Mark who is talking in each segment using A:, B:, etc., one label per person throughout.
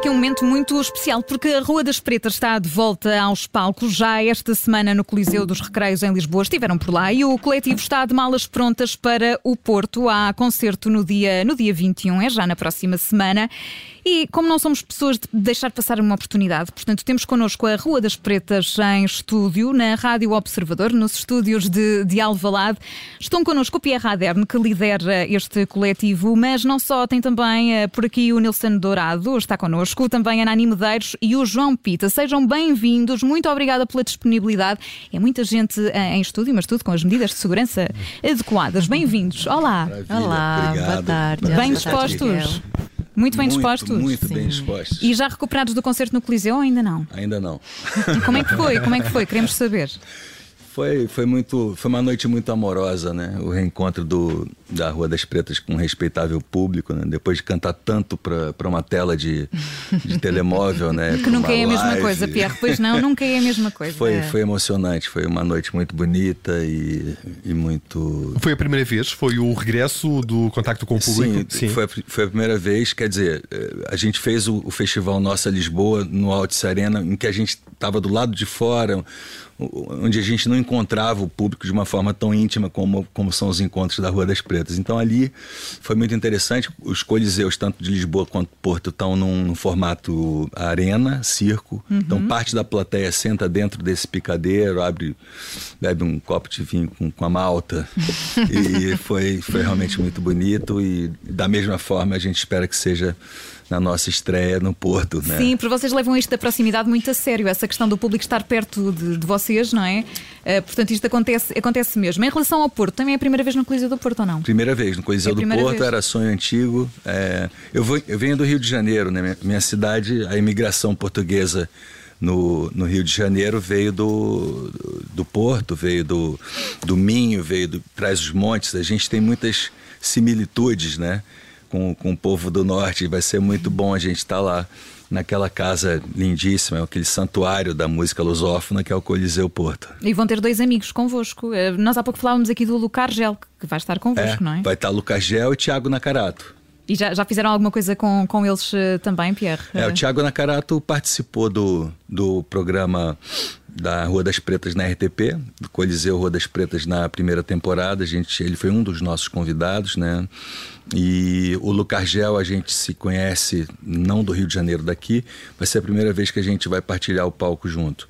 A: aqui um momento muito especial porque a Rua das Pretas está de volta aos palcos. Já esta semana no Coliseu dos Recreios em Lisboa estiveram por lá e o coletivo está de malas prontas para o Porto. Há concerto no dia, no dia 21, é já na próxima semana. E como não somos pessoas de deixar passar uma oportunidade, portanto, temos connosco a Rua das Pretas em estúdio, na Rádio Observador, nos estúdios de, de Alvalade. Estão connosco o Pierre Aderne, que lidera este coletivo, mas não só, tem também uh, por aqui o Nilson Dourado, está connosco, também a Nani Medeiros e o João Pita. Sejam bem-vindos, muito obrigada pela disponibilidade. É muita gente uh, em estúdio, mas tudo com as medidas de segurança adequadas. Bem-vindos. Olá.
B: Maravilha,
C: Olá,
B: obrigado.
C: boa tarde.
A: Bem dispostos? Muito bem
B: Muito,
A: dispostos?
B: Muito bem dispostos.
A: E já recuperados do concerto no Coliseu ou ainda não?
B: Ainda não.
A: E como é que foi? Como é que foi? Queremos saber.
B: Foi, foi, muito, foi uma noite muito amorosa, né? O reencontro do, da Rua das Pretas com um respeitável público, né? Depois de cantar tanto para uma tela de, de telemóvel, né?
A: Que nunca é a mesma coisa, Pierre. Pois não, nunca é a mesma coisa.
B: Foi,
A: É.
B: foi emocionante, foi uma noite muito bonita e, e muito.
D: Foi a primeira vez? Foi o regresso do contacto com o público?
B: Sim, Foi, a, foi a primeira vez. Quer dizer, eh, a gente fez o, o festival Nossa Lisboa no Altice Arena, em que a gente estava do lado de fora, onde a gente não encontrava o público de uma forma tão íntima como, como são os encontros da Rua das Pretas. Então ali foi muito interessante. Os coliseus, tanto de Lisboa quanto Porto, estão num, num formato arena, circo. Então parte da plateia senta dentro desse picadeiro, abre, bebe um copo de vinho com, com a malta. e foi, foi realmente muito bonito. E da mesma forma a gente espera que seja na nossa estreia no Porto. Né?
A: Sim, porque vocês levam isto da proximidade muito a sério, essa questão do público estar perto de, de vocês, não é? Eh, portanto, isto acontece, acontece mesmo. Em relação ao Porto, também é a primeira vez no Coliseu do Porto ou não?
B: Primeira vez, no Coliseu
A: É
B: do Porto,
A: vez.
B: era sonho antigo. É, eu, vou, eu venho do Rio de Janeiro, né? Minha, minha cidade, a imigração portuguesa no, no Rio de Janeiro veio do, do Porto, veio do, do Minho, veio do Traz os Montes. A gente tem muitas similitudes, né? Com, com o povo do Norte. Vai ser muito bom a gente estar lá naquela casa lindíssima, aquele santuário da música lusófona que é o Coliseu Porto.
A: E vão ter dois amigos convosco. Eh, Nós há pouco falávamos aqui do Lucar Gel, que vai estar convosco, não é?
B: Vai estar Lucas Gel e Tiago Nakarato.
A: E já, já fizeram alguma coisa com, com eles eh, também, Pierre?
B: É, o Tiago Nakarato participou do, do programa da Rua das Pretas na RTP, do Coliseu Rua das Pretas na primeira temporada. A gente, ele foi um dos nossos convidados, né? E o Lucas Gel a gente se conhece não do Rio de Janeiro daqui, vai ser a primeira vez que a gente vai partilhar o palco junto.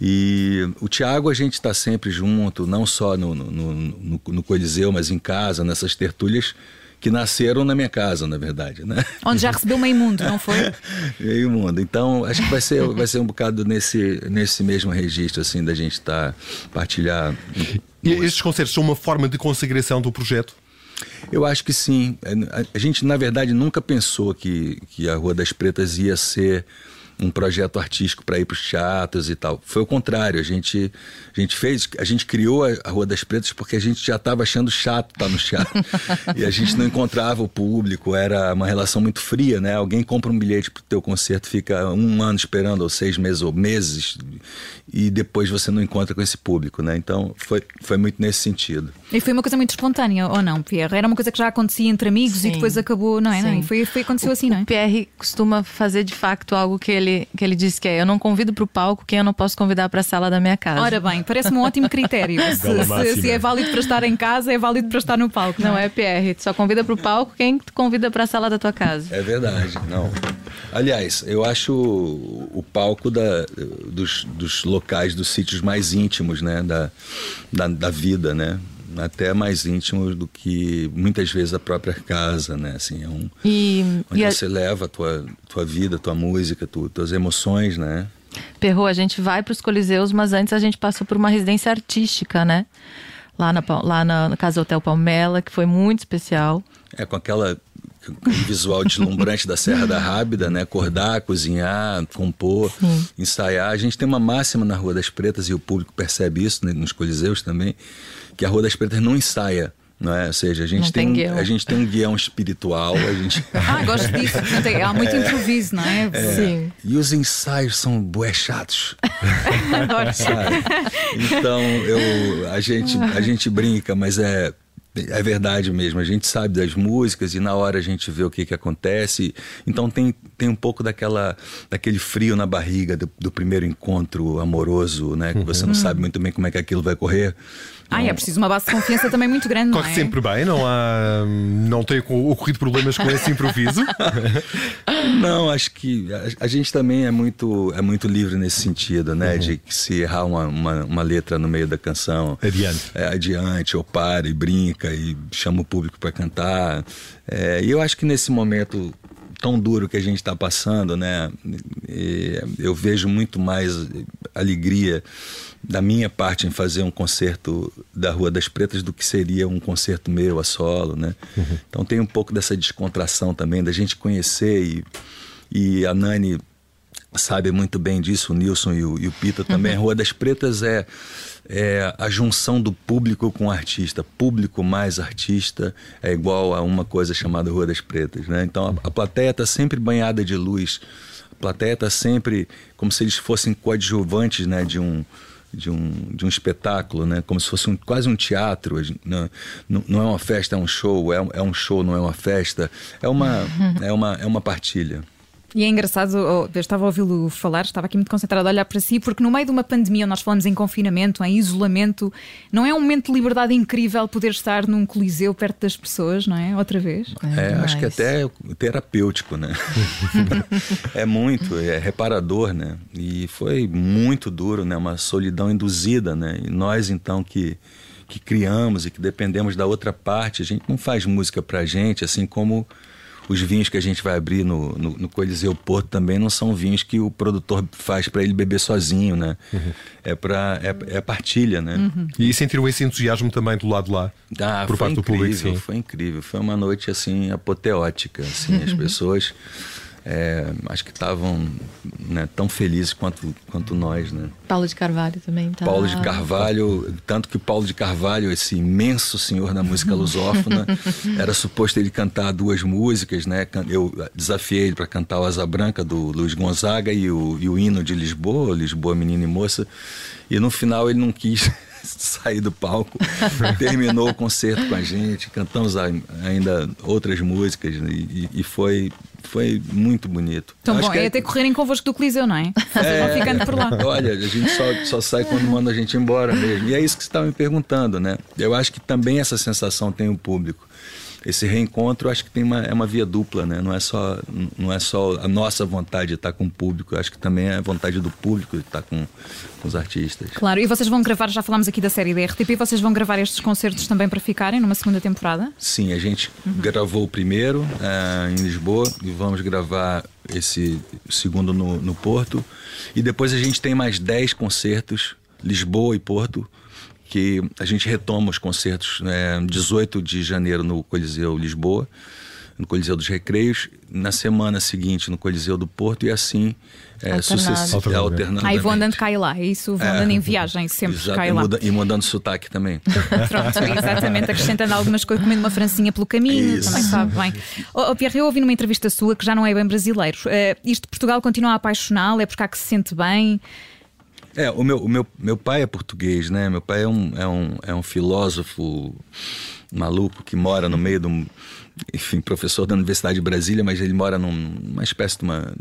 B: E o Tiago a gente está sempre junto, não só no, no, no, no- no Coliseu, mas em casa, nessas tertúlias que nasceram na minha casa, na verdade, né?
A: Onde já recebeu meio mundo, não foi?
B: Meio mundo. Então, acho que vai ser, vai ser um bocado nesse, nesse mesmo registro, assim, da gente estar partilhar.
D: E estes concertos são uma forma de consagração do projeto?
B: Eu acho que sim. A, a gente, na verdade, nunca pensou que, que a Rua das Pretas ia ser um projeto artístico para ir para os teatros e tal. Foi o contrário. A gente, a gente fez, a gente criou a, Rua das Pretas porque a gente já estava achando chato estar no teatro. e a gente não encontrava o público, era uma relação muito fria, né? Alguém compra um bilhete para o teu concerto, fica um ano esperando, ou seis meses, ou meses, e depois você não encontra com esse público, né? Então foi, foi muito nesse sentido.
A: E foi uma coisa muito espontânea, ou não, Pierre? Era uma coisa que já acontecia entre amigos e
C: Sim.
A: depois acabou, não é? Não, e foi, foi, aconteceu assim, não é?
C: O Pierre costuma fazer de facto algo que ele, que ele diz que é: eu não convido para o palco quem eu não posso convidar para a sala da minha casa.
A: Ora bem, parece-me um ótimo critério. Se, se- se é válido para estar em casa, é válido para estar no palco.
C: não é, Pierre? Tu só convida para o palco quem tu convida para a sala da tua casa.
B: É verdade, não. Aliás, eu acho o, o palco da, dos, dos locais, dos sítios mais íntimos, né? Da, da, da vida, né? Até mais íntimos do que muitas vezes a própria casa, né? Assim, é um,
C: E,
B: onde
C: e a,
B: você leva a tua, tua vida, tua música, tu, tuas emoções, né?
C: Perro, a gente vai para os Coliseus, mas antes a gente passou por uma residência artística, né? Lá na, lá na, Casa Hotel Palmela, que foi muito especial.
B: É com aquela visual deslumbrante da Serra da Rábida, né? Acordar, cozinhar, compor, ensaiar. A gente tem uma máxima na Rua das Pretas e o público percebe isso né, nos coliseus também, que a Rua das Pretas não ensaia. Não é? Ou seja, a gente,
C: Não
B: tem,
C: tem
B: um-
C: guião.
B: a gente tem um guião espiritual, a gente.
A: Ah, gosto disso. Portanto, é- há muito improviso, não é?
C: Sim.
B: E os ensaios são bué chatos.
A: Adoro.
B: Então, eu, a, gente, a gente brinca, mas é. É verdade mesmo, a gente sabe das músicas e na hora a gente vê o que, que acontece. Então tem, tem um pouco daquela, daquele frio na barriga do, do primeiro encontro amoroso, né? Que você não uhum. sabe muito bem como é que aquilo vai correr.
A: Ah, é preciso uma base de confiança também muito grande,
D: Corre
A: não é?
D: sempre bem, não há. Não tem ocorrido problemas com esse improviso?
B: não, acho que a, a, gente também é muito, é muito livre nesse sentido, né? Uhum. De se errar uma, uma, uma, letra no meio da canção.
D: Adiante.
B: É, adiante, ou para e brinca e chama o público para cantar. É, e eu acho que nesse momento tão duro que a gente está passando, né? E eu vejo muito mais alegria da minha parte em fazer um concerto da Rua das Pretas do que seria um concerto meu a solo, né? Uhum. Então tem um pouco dessa descontração também da gente conhecer e, e a Nani sabe muito bem disso, o Nilson e o, e o Pita também. Uhum. A Rua das Pretas é, é a junção do público com o artista. Público mais artista é igual a uma coisa chamada Rua das Pretas, né? Então a, a plateia está sempre banhada de luz. Plateia está sempre como se eles fossem coadjuvantes, né? De um de um, de um espetáculo, né? como se fosse um, quase um teatro. Não, não é uma festa, é um show, é, é um show, não é uma festa. É uma, é uma, é uma partilha.
A: E é engraçado, eu estava a ouvi-lo falar, estava aqui muito concentrado a olhar para si, porque no meio de uma pandemia, nós falamos em confinamento, em isolamento, não é um momento de liberdade incrível poder estar num coliseu perto das pessoas, não é? Outra vez?
B: É, é acho que até é terapêutico, né? é muito, é reparador, né? E foi muito duro, né? Uma solidão induzida, né? E nós, então, que que criamos e que dependemos da outra parte, a gente não faz música pra gente, assim como os vinhos que a gente vai abrir no, no, no Coliseu Porto também não são vinhos que o produtor faz para ele beber sozinho, né? Uhum. É para é, é, partilha, né?
D: Uhum. E sentiram esse entusiasmo também do lado lá?
B: Ah, por parte incrível, do público, sim. Foi incrível, foi uma noite assim apoteótica, assim, as pessoas é, acho que estavam né, tão felizes quanto, quanto nós. Né?
C: Paulo de Carvalho também tá...
B: Paulo de Carvalho, tanto que Paulo de Carvalho, esse imenso senhor da música lusófona, era suposto ele cantar duas músicas, né? Eu desafiei ele para cantar o Asa Branca do Luiz Gonzaga e o, e o hino de Lisboa, Lisboa Menina e Moça, e no final ele não quis sair do palco, terminou o concerto com a gente, cantamos ainda outras músicas e, e foi foi muito bonito.
A: Então, Acho bom, é, é até correrem convosco do Coliseu, não é? É, vão ficando por lá.
B: Olha, a gente só, só sai quando manda a gente embora mesmo. E é isso que você estava me perguntando, né? Eu acho que também essa sensação tem o público esse reencontro acho que tem uma, é uma via dupla, né? Não é só não é só a nossa vontade de estar com o público, acho que também é a vontade do público de estar com, com os artistas.
A: Claro, e vocês vão gravar, já falámos aqui da série da RTP, vocês vão gravar estes concertos também para ficarem numa segunda temporada?
B: Sim, a gente uhum. gravou o primeiro uh, em Lisboa e vamos gravar esse segundo no, no Porto. E depois a gente tem mais 10 concertos, Lisboa e Porto, que a gente retoma os concertos né, 18 de janeiro no Coliseu Lisboa, no Coliseu dos Recreios, na semana seguinte no Coliseu do Porto e assim é, sucessivamente. É, alternando.
A: Aí vou andando cá e lá, isso vou andando é, em viagem sempre exato, cá e lá.
B: Muda, e mudando sotaque também.
A: Pronto, exatamente, acrescentando algumas coisas, comendo uma francinha pelo caminho, isso. também sabe bem. Oh, oh, Pierre, eu ouvi numa entrevista sua que já não é bem brasileiro. Uh, isto de Portugal continua a apaixoná-lo, é porque há que se sente bem.
B: É, o meu, o meu, meu pai é português, né? Meu pai é um, é um, é um filósofo maluco que mora no meio de um. Enfim, professor da Universidade de Brasília, mas ele mora numa espécie de uma,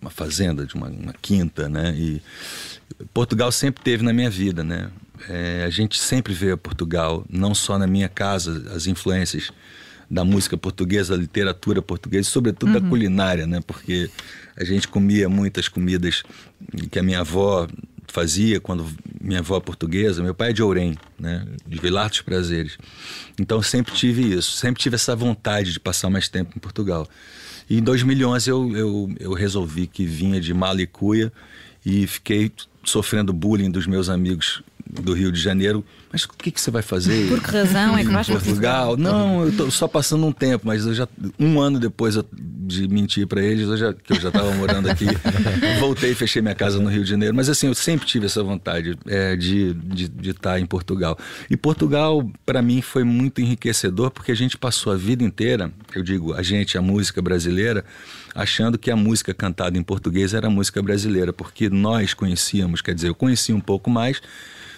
B: uma fazenda, de uma, uma quinta, né? E Portugal sempre teve na minha vida, né? É, a gente sempre vê a Portugal, não só na minha casa, as influências da música portuguesa, da literatura portuguesa, sobretudo uhum. da culinária, né? Porque a gente comia muitas comidas que a minha avó fazia quando minha avó é portuguesa, meu pai é de Ourém, né, de Vilar dos Prazeres. Então sempre tive isso, sempre tive essa vontade de passar mais tempo em Portugal. E em 2011 eu, eu, eu resolvi que vinha de Malicuia e fiquei sofrendo bullying dos meus amigos do Rio de Janeiro. Mas o que, que você vai fazer?
A: Por que razão é que
B: vais Portugal? Não, eu estou só passando um tempo, mas eu já um ano depois de mentir para eles, eu já, que eu já estava morando aqui, voltei e fechei minha casa no Rio de Janeiro. Mas assim, eu sempre tive essa vontade é, de, estar em Portugal. E Portugal, para mim, foi muito enriquecedor, porque a gente passou a vida inteira, eu digo, a gente, a música brasileira, achando que a música cantada em português era música brasileira, porque nós conhecíamos, quer dizer, eu conhecia um pouco mais,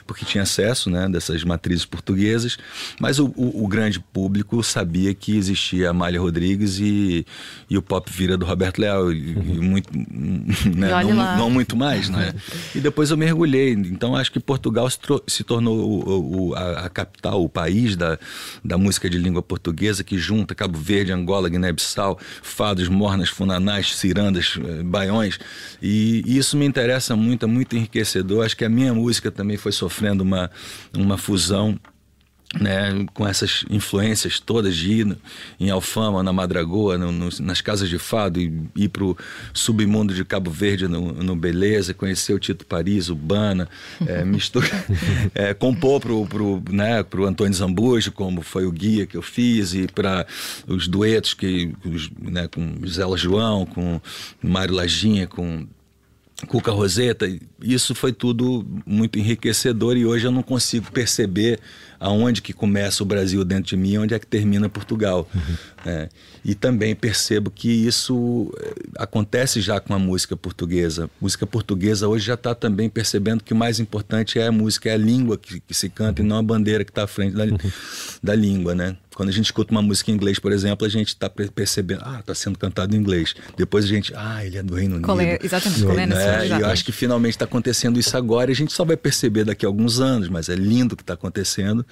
B: porque tinha acesso né, dessas matrizes portuguesas, mas o, o, o grande público sabia que existia a Amália Rodrigues e, e o Pop Vira do Roberto Leal, e, e muito, né, não, não, muito mais, né? E depois eu mergulhei, então acho que Portugal se, se tornou o, o, a, a, capital, o país da, da música de língua portuguesa que junta Cabo Verde, Angola, Guiné-Bissau, fados, mornas, funanás, cirandas, eh, baiões, e, e isso me interessa muito, é muito enriquecedor, acho que a minha música também foi sofrendo uma, uma fusão né, com essas influências todas de ir em Alfama, na Madragoa, no, no, nas casas de fado e ir para o submundo de Cabo Verde no, no, Beleza, conhecer o Tito Paris, o Bana, é, mistura, é, compor para o pro, né, pro Antônio Zambujo, como foi o guia que eu fiz, e para os duetos que, os, né, com Zé João, com Mário Lajinha, com Cuca Roseta, isso foi tudo muito enriquecedor e hoje eu não consigo perceber aonde que começa o Brasil dentro de mim e onde é que termina Portugal. Uhum. É, e também percebo que isso eh, acontece já com a música portuguesa. A música portuguesa hoje já está também percebendo que o mais importante é a música, é a língua que, que se canta e não a bandeira que está à frente da, uhum. da língua, né? Quando a gente escuta uma música em inglês, por exemplo, a gente está percebendo, ah, está sendo cantado em inglês. Depois a gente, ah, ele é do Reino Unido.
A: Exatamente, qual é né?
B: E eu acho que finalmente está acontecendo isso agora e a gente só vai perceber daqui a alguns anos, mas é lindo o que está acontecendo.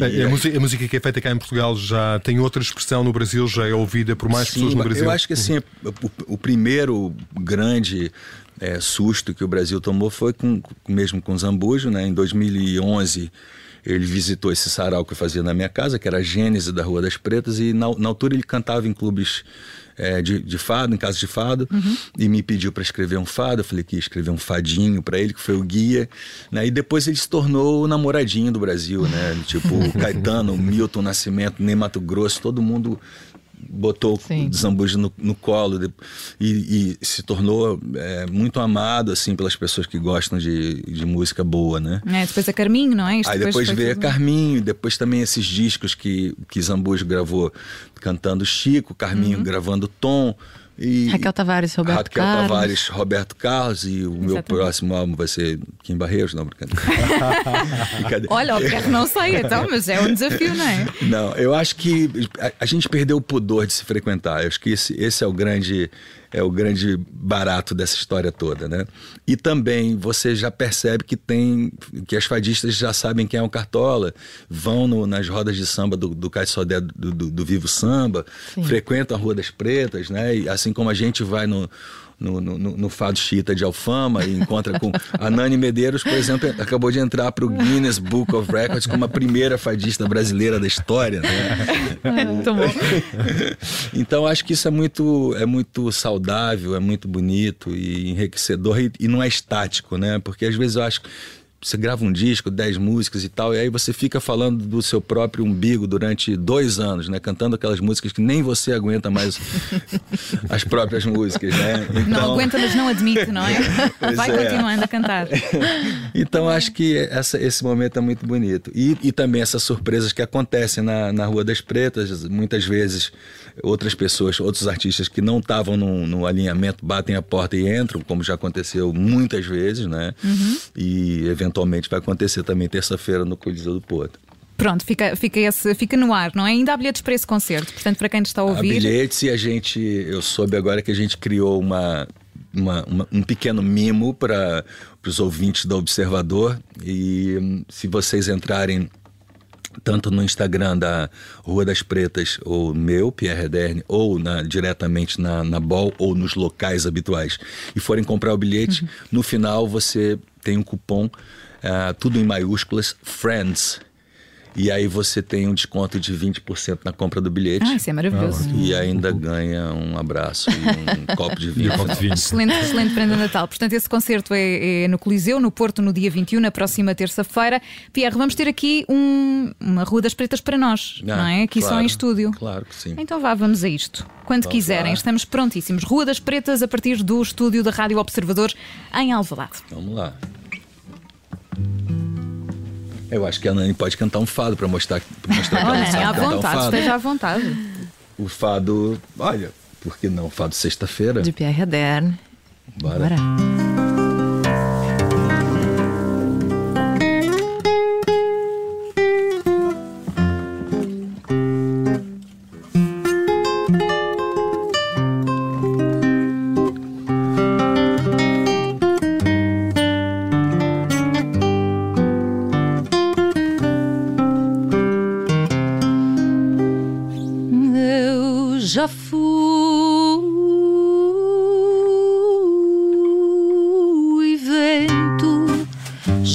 D: A, música, a, música, que é feita cá em Portugal já tem outra expressão no Brasil, já é ouvida por mais Sim, pessoas no Brasil?
B: Eu acho que assim, o, o primeiro grande é, susto que o Brasil tomou foi com, mesmo com Zambujo, né? Em 2011 ele visitou esse sarau que eu fazia na minha casa, que era a Gênese da Rua das Pretas, e na, na altura ele cantava em clubes é, de, de, fado, em casa de fado, uhum. e me pediu para escrever um fado. Eu falei que ia escrever um fadinho para ele, que foi o guia. Né? E depois ele se tornou o namoradinho do Brasil, né? Tipo, Caetano, Milton Nascimento, nem Mato Grosso, todo mundo botou Sim. Zambuja no, no colo de, e, e, se tornou é, muito amado assim pelas pessoas que gostam de, de música boa, né?
A: É, depois é Carminho, não é?
B: Isto Aí depois, depois veio tudo... Carminho, depois também esses discos que, que Zambuja gravou cantando Chico, Carminho uhum. gravando Tom.
C: E Raquel Tavares, Roberto
B: Raquel
C: Carlos.
B: Tavares, Roberto Carlos e o Exatamente. meu próximo álbum vai ser Kim Barreiros, não, brincadeira.
A: Olha, o Pierre não sei, então, mas é um desafio, não é?
B: Não, eu acho que a, a gente perdeu o pudor de se frequentar. Eu acho que esse, esse é o grande é o grande barato dessa história toda, né? E também você já percebe que tem que as fadistas já sabem quem é o Cartola, vão no, nas rodas de samba do, do Caixodé do, do, do, Vivo Samba, Sim. frequentam a Rua das Pretas, né? E assim como a gente vai no no, no, no Fado Chita de Alfama e encontra com a Nani Medeiros, por exemplo, acabou de entrar para o Guinness Book of Records como a primeira fadista brasileira da história. Né?
A: Muito bom.
B: então acho que isso é muito, é muito saudável, é muito bonito e enriquecedor e, e não é estático, né? Porque às vezes eu acho você grava um disco, dez músicas e tal, e aí você fica falando do seu próprio umbigo durante dois anos, né? Cantando aquelas músicas que nem você aguenta mais as próprias músicas, né?
A: Então... Não aguenta, mas não admite, não é? Vai é. continuando a cantar.
B: então acho que essa, esse momento é muito bonito. E, e também essas surpresas que acontecem na, na Rua das Pretas, muitas vezes outras pessoas, outros artistas que não estavam no, no, alinhamento batem a porta e entram, como já aconteceu muitas vezes, né? Uhum. E eventualmente vai acontecer também terça-feira no Coliseu do Porto.
A: Pronto, fica, fica, esse, fica no ar, não é? Ainda há bilhetes para esse concerto, portanto, para quem está a ouvir.
B: Há bilhetes e a gente, eu soube agora que a gente criou uma, uma, uma, um pequeno mimo para os ouvintes do Observador. E hum, se vocês entrarem tanto no Instagram da Rua das Pretas, ou meu, Pierre Rederne, ou na, diretamente na, na Bol, ou nos locais habituais, e forem comprar o bilhete, uhum. no final você tem um cupom, uh, tudo em maiúsculas, FRIENDS, e aí você tem um desconto de 20% na compra do bilhete.
A: Ah, isso é maravilhoso.
B: Ah, e ainda ganha um abraço e um copo de vinho. Um de vinho.
A: Excelente, excelente prenda Natal. Portanto, esse concerto é, é, no Coliseu, no Porto, no dia 21, na próxima terça-feira. Pierre, vamos ter aqui um, uma Rua das Pretas para nós, ah, não é? Aqui claro, só em estúdio.
B: Claro que sim.
A: Então vá, vamos a isto. Quando vamos quiserem, lá. estamos prontíssimos. Rua das Pretas a partir do estúdio da Rádio Observador em Alvalade.
B: Vamos lá. Eu acho que a Nani pode cantar um fado para mostrar, pra mostrar que ela sabe
A: à
B: vontade, um
A: fado. esteja à vontade.
B: O fado, olha, por que não? Fado sexta-feira.
C: De Pierre Rederne.
B: Bora. Bora.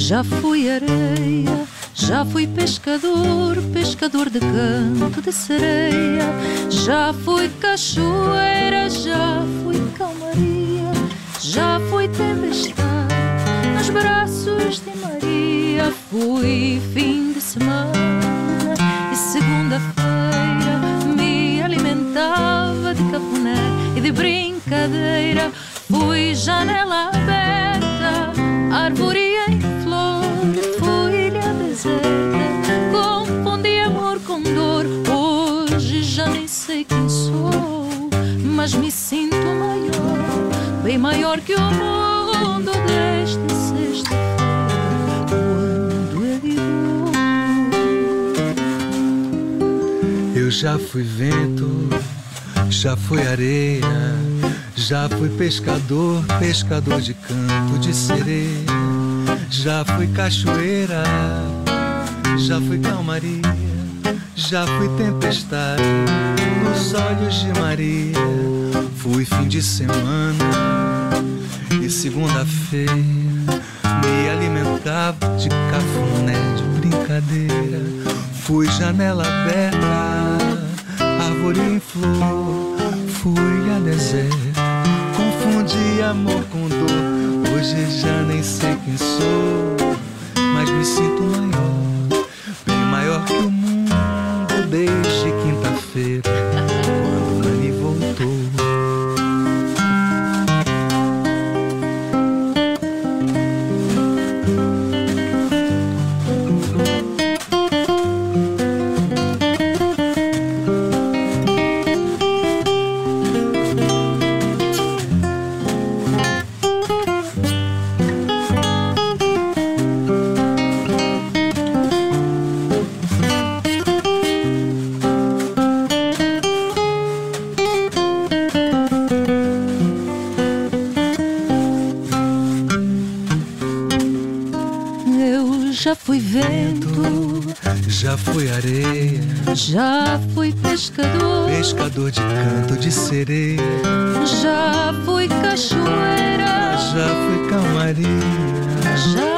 C: Já fui areia, já fui pescador, pescador de canto de sereia, já fui cachoeira, já fui calmaria, já fui tempestade nos braços de Maria, fui fim de semana e segunda-feira me alimentava de cafuné e de brincadeira, fui janela aberta, árvore sou, mas me sinto maior, bem maior que o mundo deste sexta-feira,
B: Eu já fui vento, já fui areia, já fui pescador, pescador de canto de sereia, já fui cachoeira, já fui calmaria, já fui tempestade nos olhos de Maria, fui fim de semana e segunda-feira me alimentava de cafuné, de brincadeira. Fui janela aberta, árvore em flor, fui a deserto. Confundi amor com dor, hoje já nem sei quem sou, mas me sinto maior, bem maior que o mundo
C: fui vento,
B: Já fui areia,
C: já fui pescador,
B: pescador de canto de sereia,
C: já fui cachoeira,
B: já fui calmaria,
C: já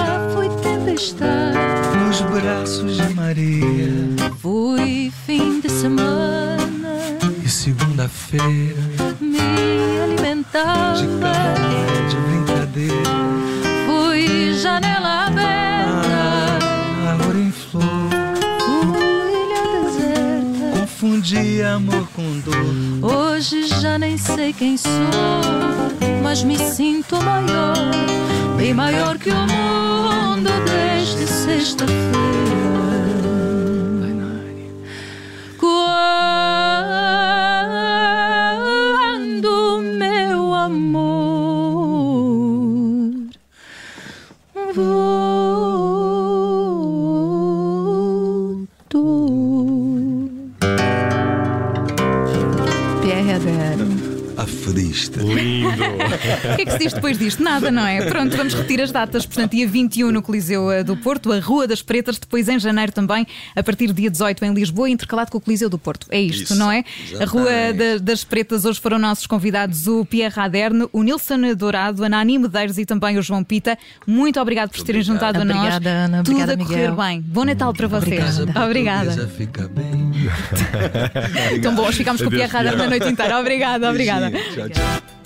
C: sei quem sou, mas me sinto maior, bem maior que o mundo desde sexta-feira.
A: O que é que se diz depois disto? Nada, não é? Pronto, vamos repetir as datas. Portanto, dia 21 no Coliseu eh, do Porto, a Rua das Pretas, depois em janeiro também, a partir do dia 18 em Lisboa, intercalado com o Coliseu do Porto. É isto,
B: Isso,
A: não é? A Rua da- das Pretas, hoje foram nossos convidados o Pierre Aderne, o Nilson Dourado, a Nani Medeiros e também o João Pita. Muito obrigado por se terem
B: Obrigado.
A: juntado a nós.
C: Obrigada, Ana.
A: Tudo
C: Obrigada,
A: a correr
C: Miguel.
A: bem. Bom Natal para vocês. Obrigada.
B: portuguesa Fica bem.
A: Então bom, ficámos com o Pierre Aderne a noite inteira. Obrigada, obrigada.
B: Tchau, tchau.